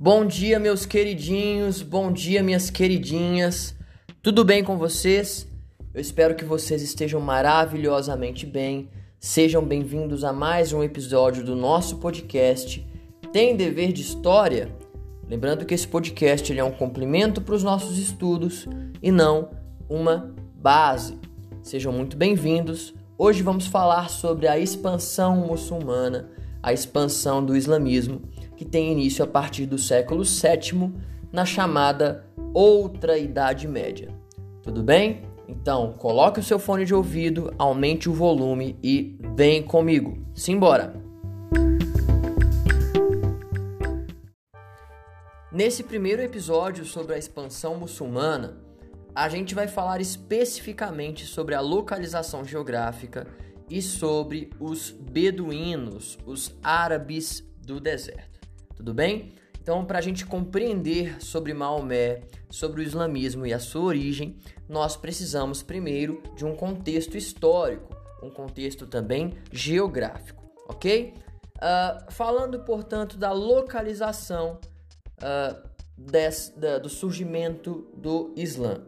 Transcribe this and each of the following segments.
Bom dia, meus queridinhos, bom dia, minhas queridinhas. Tudo bem com vocês? Eu espero que vocês estejam maravilhosamente bem. Sejam bem-vindos a mais um episódio do nosso podcast Tem Dever de História? Lembrando que esse podcast ele é um complemento para os nossos estudos e não uma base. Sejam muito bem-vindos. Hoje vamos falar sobre a expansão muçulmana, a expansão do islamismo que tem início a partir do século VII, na chamada Outra Idade Média. Tudo bem? Então, coloque o seu fone de ouvido, aumente o volume e vem comigo. Simbora! Nesse primeiro episódio sobre a expansão muçulmana, a gente vai falar especificamente sobre a localização geográfica e sobre os beduínos, os árabes do deserto tudo bem? Então, para a gente compreender sobre Maomé, sobre o islamismo e a sua origem, nós precisamos primeiro de um contexto histórico, um contexto também geográfico, ok? Uh, falando, portanto, da localização uh, des, da, do surgimento do Islã,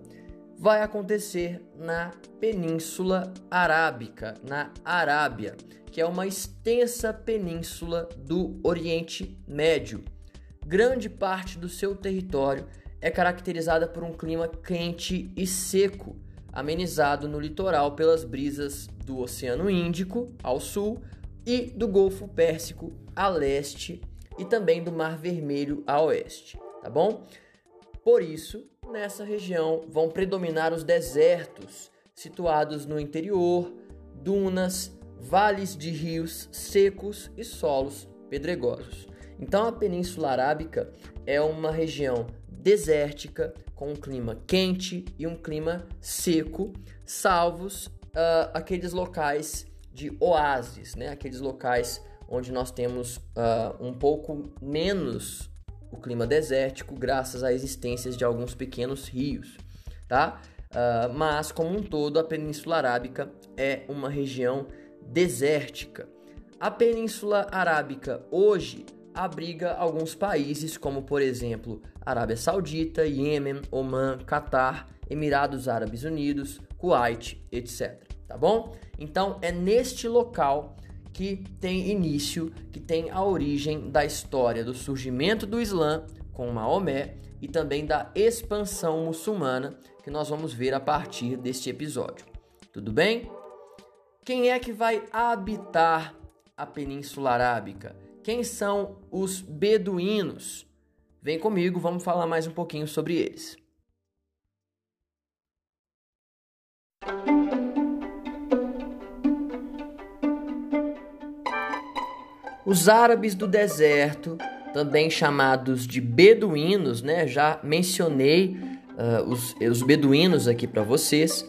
vai acontecer na Península Arábica, na Arábia que é uma extensa península do Oriente Médio. Grande parte do seu território é caracterizada por um clima quente e seco, amenizado no litoral pelas brisas do Oceano Índico ao sul e do Golfo Pérsico a leste e também do Mar Vermelho a oeste, tá bom? Por isso, nessa região vão predominar os desertos situados no interior, dunas, vales de rios secos e solos pedregosos. Então a Península Arábica é uma região desértica com um clima quente e um clima seco, salvos uh, aqueles locais de oásis, né? aqueles locais onde nós temos uh, um pouco menos o clima desértico, graças à existência de alguns pequenos rios, tá? Uh, mas como um todo, a Península Arábica é uma região desértica. A Península Arábica hoje abriga alguns países, como por exemplo Arábia Saudita, Iêmen, Oman, Catar, Emirados Árabes Unidos, Kuwait, etc. Tá bom? Então é neste local que tem início, que tem a origem da história do surgimento do Islã com Maomé e também da expansão muçulmana que nós vamos ver a partir deste episódio. Tudo bem? Quem é que vai habitar a Península Arábica? Quem são os beduínos? Vem comigo, vamos falar mais um pouquinho sobre eles. Os árabes do deserto, também chamados de beduínos, né? Já mencionei uh, os, os beduínos aqui para vocês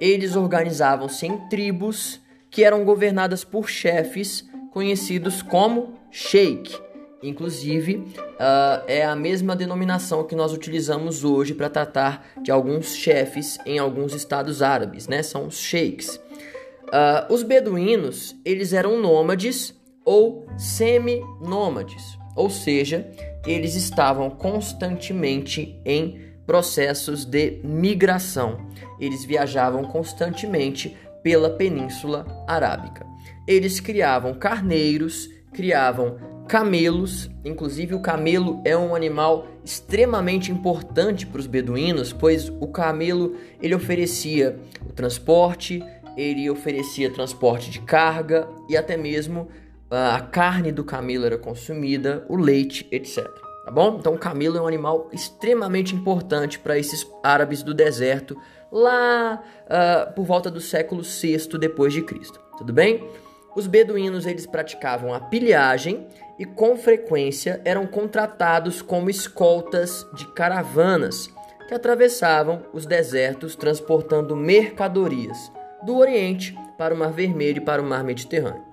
eles organizavam-se em tribos que eram governadas por chefes conhecidos como sheik. Inclusive, uh, é a mesma denominação que nós utilizamos hoje para tratar de alguns chefes em alguns estados árabes, né? São os sheiks. Uh, os beduínos, eles eram nômades ou semi-nômades, ou seja, eles estavam constantemente em processos de migração. Eles viajavam constantemente pela Península Arábica. Eles criavam carneiros, criavam camelos, inclusive o camelo é um animal extremamente importante para os beduínos, pois o camelo ele oferecia o transporte, ele oferecia transporte de carga e até mesmo a carne do camelo era consumida, o leite, etc tá bom? Então o camelo é um animal extremamente importante para esses árabes do deserto lá uh, por volta do século VI depois de Cristo, tudo bem? Os beduínos eles praticavam a pilhagem e com frequência eram contratados como escoltas de caravanas que atravessavam os desertos transportando mercadorias do Oriente para o Mar Vermelho e para o Mar Mediterrâneo,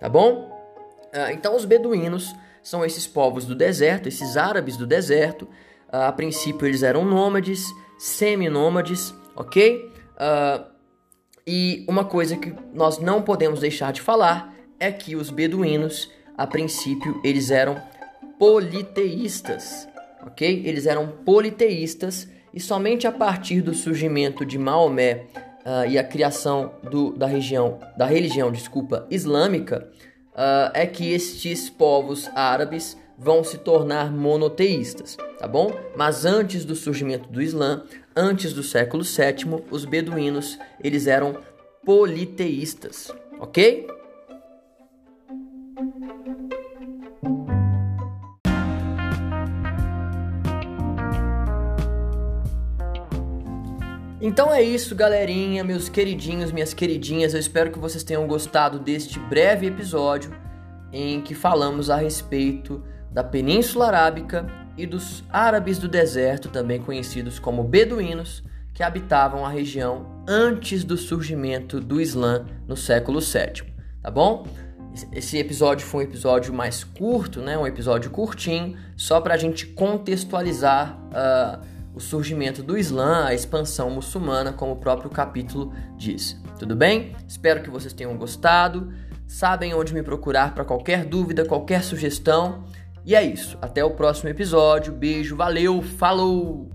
tá bom? Uh, então os beduínos são esses povos do deserto, esses árabes do deserto. Uh, a princípio eles eram nômades, semi-nômades, ok? Uh, e uma coisa que nós não podemos deixar de falar é que os beduínos, a princípio, eles eram politeístas, ok? Eles eram politeístas e somente a partir do surgimento de Maomé uh, e a criação do, da região, da religião, desculpa, islâmica, uh, é que estes povos árabes vão se tornar monoteístas, tá bom? Mas antes do surgimento do Islã, antes do século VII, os beduínos eles eram politeístas, ok? Então é isso, galerinha, meus queridinhos, minhas queridinhas. Eu espero que vocês tenham gostado deste breve episódio em que falamos a respeito da Península Arábica e dos árabes do deserto, também conhecidos como beduínos, que habitavam a região antes do surgimento do Islã no século VII. Tá bom? Esse episódio foi um episódio mais curto, né? Um episódio curtinho, só para a gente contextualizar. Uh, o surgimento do Islã, a expansão muçulmana, como o próprio capítulo diz. Tudo bem? Espero que vocês tenham gostado. Sabem onde me procurar para qualquer dúvida, qualquer sugestão. E é isso. Até o próximo episódio. Beijo, valeu, falou!